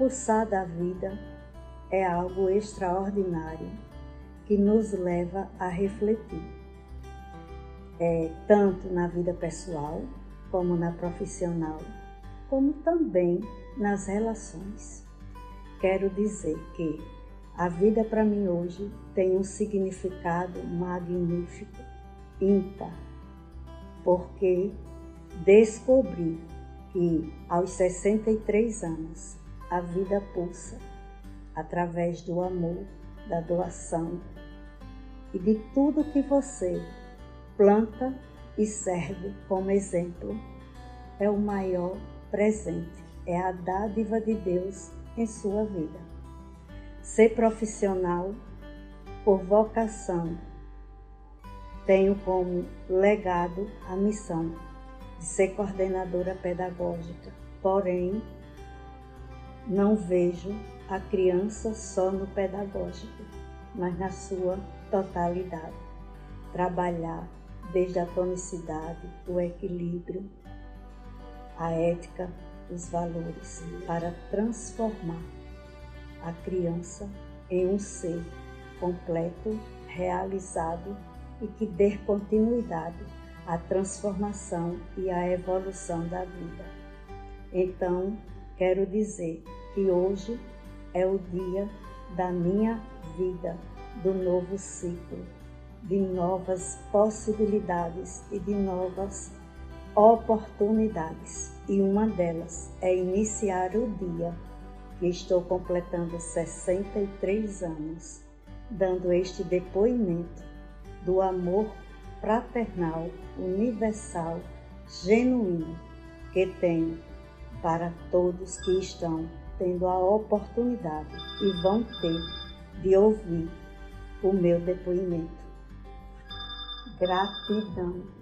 pulsar da vida é algo extraordinário que nos leva a refletir, é, tanto na vida pessoal como na profissional, como também nas relações. Quero dizer que a vida para mim hoje tem um significado magnífico, ímpar, porque descobri que aos 63 anos a vida pulsa através do amor, da doação e de tudo que você planta e serve como exemplo. É o maior presente, é a dádiva de Deus em sua vida. Ser profissional por vocação tenho como legado a missão de ser coordenadora pedagógica, porém não vejo a criança só no pedagógico, mas na sua totalidade. Trabalhar desde a tonicidade, o equilíbrio, a ética, os valores, para transformar a criança em um ser completo, realizado e que dê continuidade à transformação e à evolução da vida. Então, quero dizer que hoje é o dia da minha vida, do novo ciclo, de novas possibilidades e de novas oportunidades. E uma delas é iniciar o dia que estou completando 63 anos, dando este depoimento do amor fraternal, universal, genuíno que tenho para todos que estão tendo a oportunidade e vão ter de ouvir o meu depoimento. Gratidão.